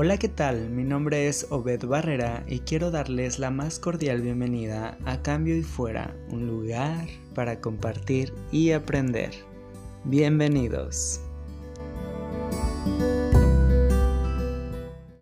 Hola, ¿qué tal? Mi nombre es Obed Barrera y quiero darles la más cordial bienvenida a Cambio y Fuera, un lugar para compartir y aprender. Bienvenidos.